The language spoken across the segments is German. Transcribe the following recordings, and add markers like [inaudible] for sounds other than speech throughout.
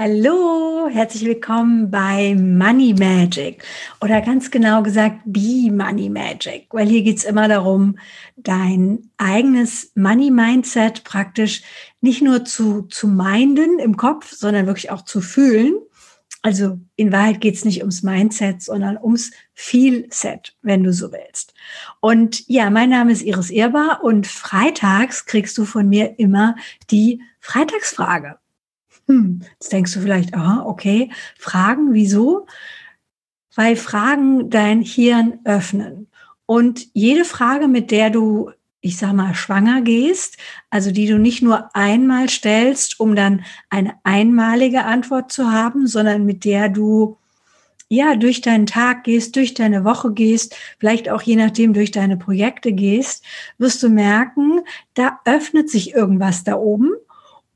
Hallo, herzlich willkommen bei Money Magic oder ganz genau gesagt Be Money Magic, weil hier geht es immer darum, dein eigenes Money Mindset praktisch nicht nur zu, zu minden im Kopf, sondern wirklich auch zu fühlen. Also in Wahrheit geht es nicht ums Mindset, sondern ums Feel-Set, wenn du so willst. Und ja, mein Name ist Iris Irbar und freitags kriegst du von mir immer die Freitagsfrage. Hm, jetzt denkst du vielleicht, aha, okay, Fragen, wieso? Weil Fragen dein Hirn öffnen. Und jede Frage, mit der du, ich sag mal, schwanger gehst, also die du nicht nur einmal stellst, um dann eine einmalige Antwort zu haben, sondern mit der du ja, durch deinen Tag gehst, durch deine Woche gehst, vielleicht auch je nachdem durch deine Projekte gehst, wirst du merken, da öffnet sich irgendwas da oben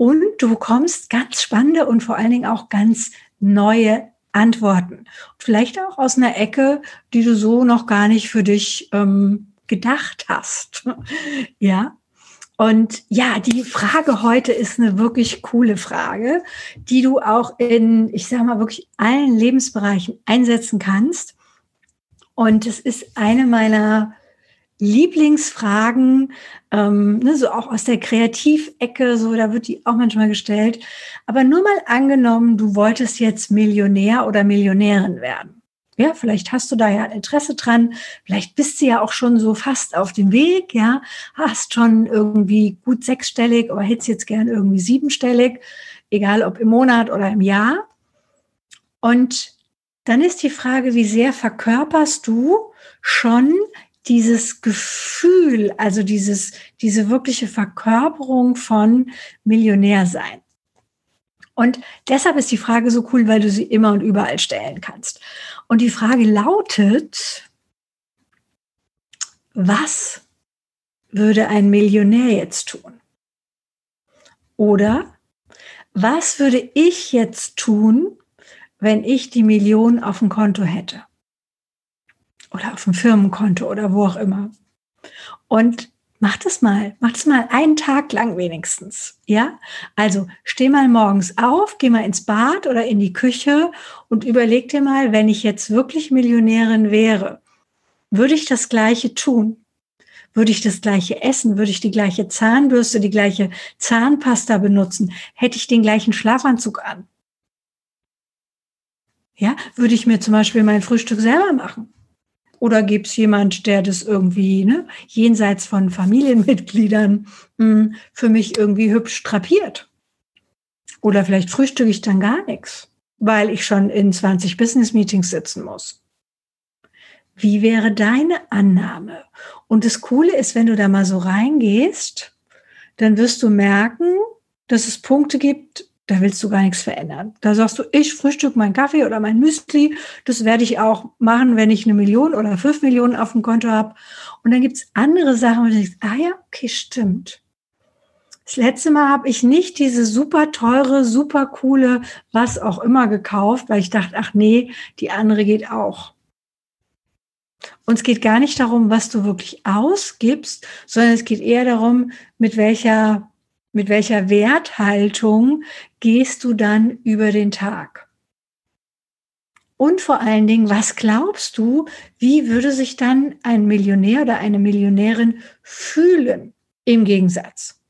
und du bekommst ganz spannende und vor allen Dingen auch ganz neue Antworten. Vielleicht auch aus einer Ecke, die du so noch gar nicht für dich ähm, gedacht hast. [laughs] ja. Und ja, die Frage heute ist eine wirklich coole Frage, die du auch in, ich sage mal, wirklich allen Lebensbereichen einsetzen kannst. Und es ist eine meiner Lieblingsfragen, ähm, ne, so auch aus der Kreativecke, so da wird die auch manchmal gestellt. Aber nur mal angenommen, du wolltest jetzt Millionär oder Millionärin werden. Ja, vielleicht hast du da ja Interesse dran. Vielleicht bist du ja auch schon so fast auf dem Weg, ja, hast schon irgendwie gut sechsstellig, aber hättest jetzt gern irgendwie siebenstellig, egal ob im Monat oder im Jahr. Und dann ist die Frage, wie sehr verkörperst du schon dieses Gefühl, also dieses, diese wirkliche Verkörperung von Millionär sein. Und deshalb ist die Frage so cool, weil du sie immer und überall stellen kannst. Und die Frage lautet, was würde ein Millionär jetzt tun? Oder was würde ich jetzt tun, wenn ich die Million auf dem Konto hätte? Oder auf dem Firmenkonto oder wo auch immer. Und mach das mal, mach das mal einen Tag lang wenigstens. Ja, also steh mal morgens auf, geh mal ins Bad oder in die Küche und überleg dir mal, wenn ich jetzt wirklich Millionärin wäre, würde ich das Gleiche tun? Würde ich das gleiche essen? Würde ich die gleiche Zahnbürste, die gleiche Zahnpasta benutzen? Hätte ich den gleichen Schlafanzug an? Ja, würde ich mir zum Beispiel mein Frühstück selber machen? Oder gibt es jemand, der das irgendwie ne, jenseits von Familienmitgliedern mh, hm, für mich irgendwie hübsch drapiert? Oder vielleicht frühstücke ich dann gar nichts, weil ich schon in 20 Business-Meetings sitzen muss. Wie wäre deine Annahme? Und das Coole ist, wenn du da mal so reingehst, dann wirst du merken, dass es Punkte gibt, da willst du gar nichts verändern. Da sagst du, ich frühstück meinen Kaffee oder mein Müsli. Das werde ich auch machen, wenn ich eine Million oder fünf Millionen auf dem Konto habe. Und dann gibt's andere Sachen, wo du denkst, ah ja, okay, stimmt. Das letzte Mal habe ich nicht diese super teure, super coole, was auch immer gekauft, weil ich dachte, ach nee, die andere geht auch. Und es geht gar nicht darum, was du wirklich ausgibst, sondern es geht eher darum, mit welcher mit welcher Werthaltung gehst du dann über den Tag? Und vor allen Dingen, was glaubst du, wie würde sich dann ein Millionär oder eine Millionärin fühlen im Gegensatz?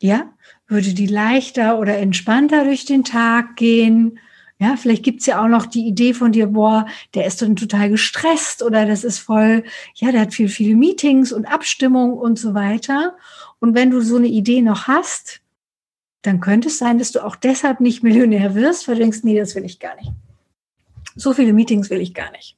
Ja, würde die leichter oder entspannter durch den Tag gehen? Ja, vielleicht gibt's ja auch noch die Idee von dir, boah, der ist dann total gestresst oder das ist voll, ja, der hat viel, viele Meetings und Abstimmung und so weiter. Und wenn du so eine Idee noch hast, dann könnte es sein, dass du auch deshalb nicht Millionär wirst, weil du denkst, nee, das will ich gar nicht. So viele Meetings will ich gar nicht.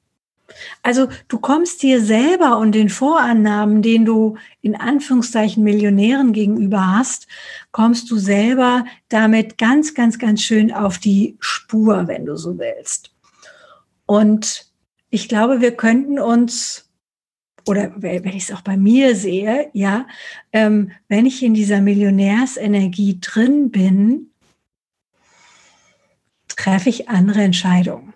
Also du kommst dir selber und den Vorannahmen, den du in Anführungszeichen Millionären gegenüber hast, kommst du selber damit ganz, ganz, ganz schön auf die Spur, wenn du so willst. Und ich glaube, wir könnten uns oder wenn ich es auch bei mir sehe, ja, ähm, wenn ich in dieser Millionärsenergie drin bin, treffe ich andere Entscheidungen.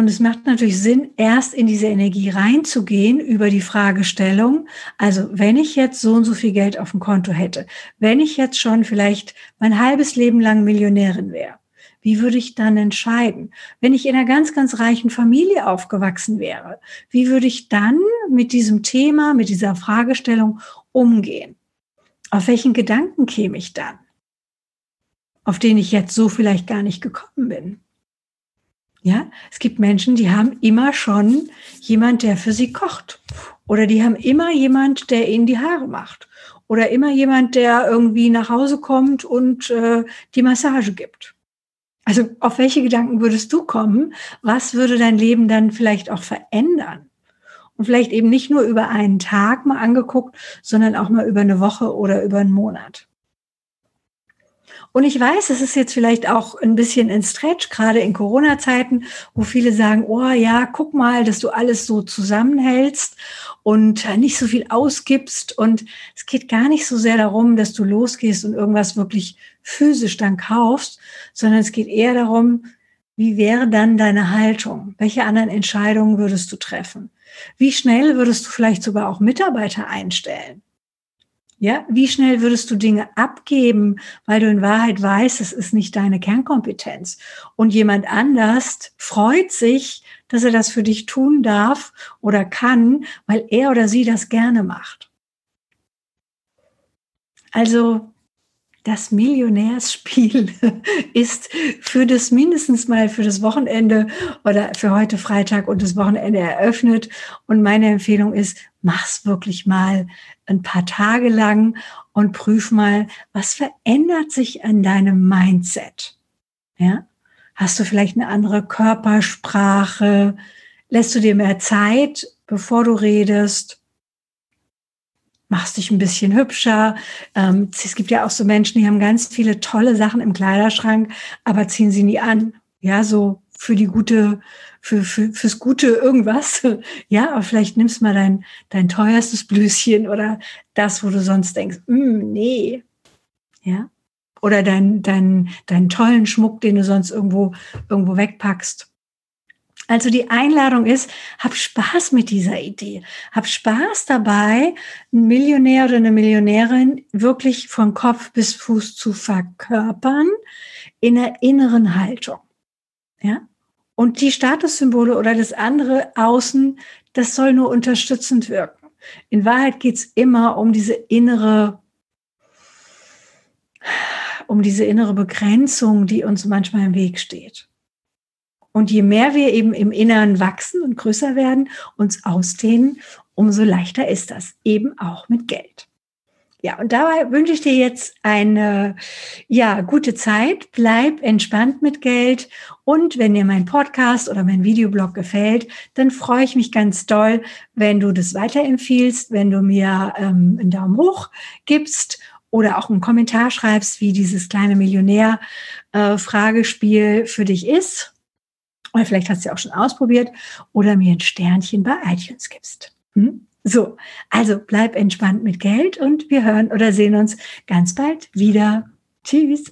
Und es macht natürlich Sinn, erst in diese Energie reinzugehen über die Fragestellung. Also wenn ich jetzt so und so viel Geld auf dem Konto hätte, wenn ich jetzt schon vielleicht mein halbes Leben lang Millionärin wäre, wie würde ich dann entscheiden? Wenn ich in einer ganz, ganz reichen Familie aufgewachsen wäre, wie würde ich dann mit diesem Thema, mit dieser Fragestellung umgehen? Auf welchen Gedanken käme ich dann? Auf den ich jetzt so vielleicht gar nicht gekommen bin. Ja, es gibt Menschen, die haben immer schon jemand, der für sie kocht. Oder die haben immer jemand, der ihnen die Haare macht. Oder immer jemand, der irgendwie nach Hause kommt und äh, die Massage gibt. Also auf welche Gedanken würdest du kommen? Was würde dein Leben dann vielleicht auch verändern? Und vielleicht eben nicht nur über einen Tag mal angeguckt, sondern auch mal über eine Woche oder über einen Monat. Und ich weiß, es ist jetzt vielleicht auch ein bisschen ein Stretch, gerade in Corona-Zeiten, wo viele sagen, oh ja, guck mal, dass du alles so zusammenhältst und nicht so viel ausgibst. Und es geht gar nicht so sehr darum, dass du losgehst und irgendwas wirklich physisch dann kaufst, sondern es geht eher darum, wie wäre dann deine Haltung? Welche anderen Entscheidungen würdest du treffen? Wie schnell würdest du vielleicht sogar auch Mitarbeiter einstellen? Ja, wie schnell würdest du Dinge abgeben, weil du in Wahrheit weißt, es ist nicht deine Kernkompetenz. Und jemand anders freut sich, dass er das für dich tun darf oder kann, weil er oder sie das gerne macht. Also das Millionärsspiel [laughs] ist für das mindestens mal für das Wochenende oder für heute Freitag und das Wochenende eröffnet. Und meine Empfehlung ist, mach's wirklich mal ein paar Tage lang und prüf mal, was verändert sich an deinem Mindset? Ja? Hast du vielleicht eine andere Körpersprache? Lässt du dir mehr Zeit, bevor du redest? Machst dich ein bisschen hübscher. Ähm, es gibt ja auch so Menschen, die haben ganz viele tolle Sachen im Kleiderschrank, aber ziehen sie nie an. Ja, so für die gute, für, für, fürs gute irgendwas. [laughs] Ja, aber vielleicht nimmst mal dein, dein teuerstes Blüschen oder das, wo du sonst denkst, mm, nee. Ja. Oder dein, dein, deinen tollen Schmuck, den du sonst irgendwo, irgendwo wegpackst. Also die Einladung ist, hab Spaß mit dieser Idee. Hab Spaß dabei, einen Millionär oder eine Millionärin wirklich von Kopf bis Fuß zu verkörpern in der inneren Haltung. Ja? Und die Statussymbole oder das andere außen, das soll nur unterstützend wirken. In Wahrheit geht's immer um diese innere, um diese innere Begrenzung, die uns manchmal im Weg steht. Und je mehr wir eben im Inneren wachsen und größer werden, uns ausdehnen, umso leichter ist das eben auch mit Geld. Ja, und dabei wünsche ich dir jetzt eine ja, gute Zeit. Bleib entspannt mit Geld. Und wenn dir mein Podcast oder mein Videoblog gefällt, dann freue ich mich ganz doll, wenn du das weiterempfiehlst, wenn du mir ähm, einen Daumen hoch gibst oder auch einen Kommentar schreibst, wie dieses kleine Millionär-Fragespiel äh, für dich ist. Oder vielleicht hast du ja auch schon ausprobiert oder mir ein Sternchen bei iTunes gibst. Hm? So, also bleib entspannt mit Geld und wir hören oder sehen uns ganz bald wieder. Tschüss.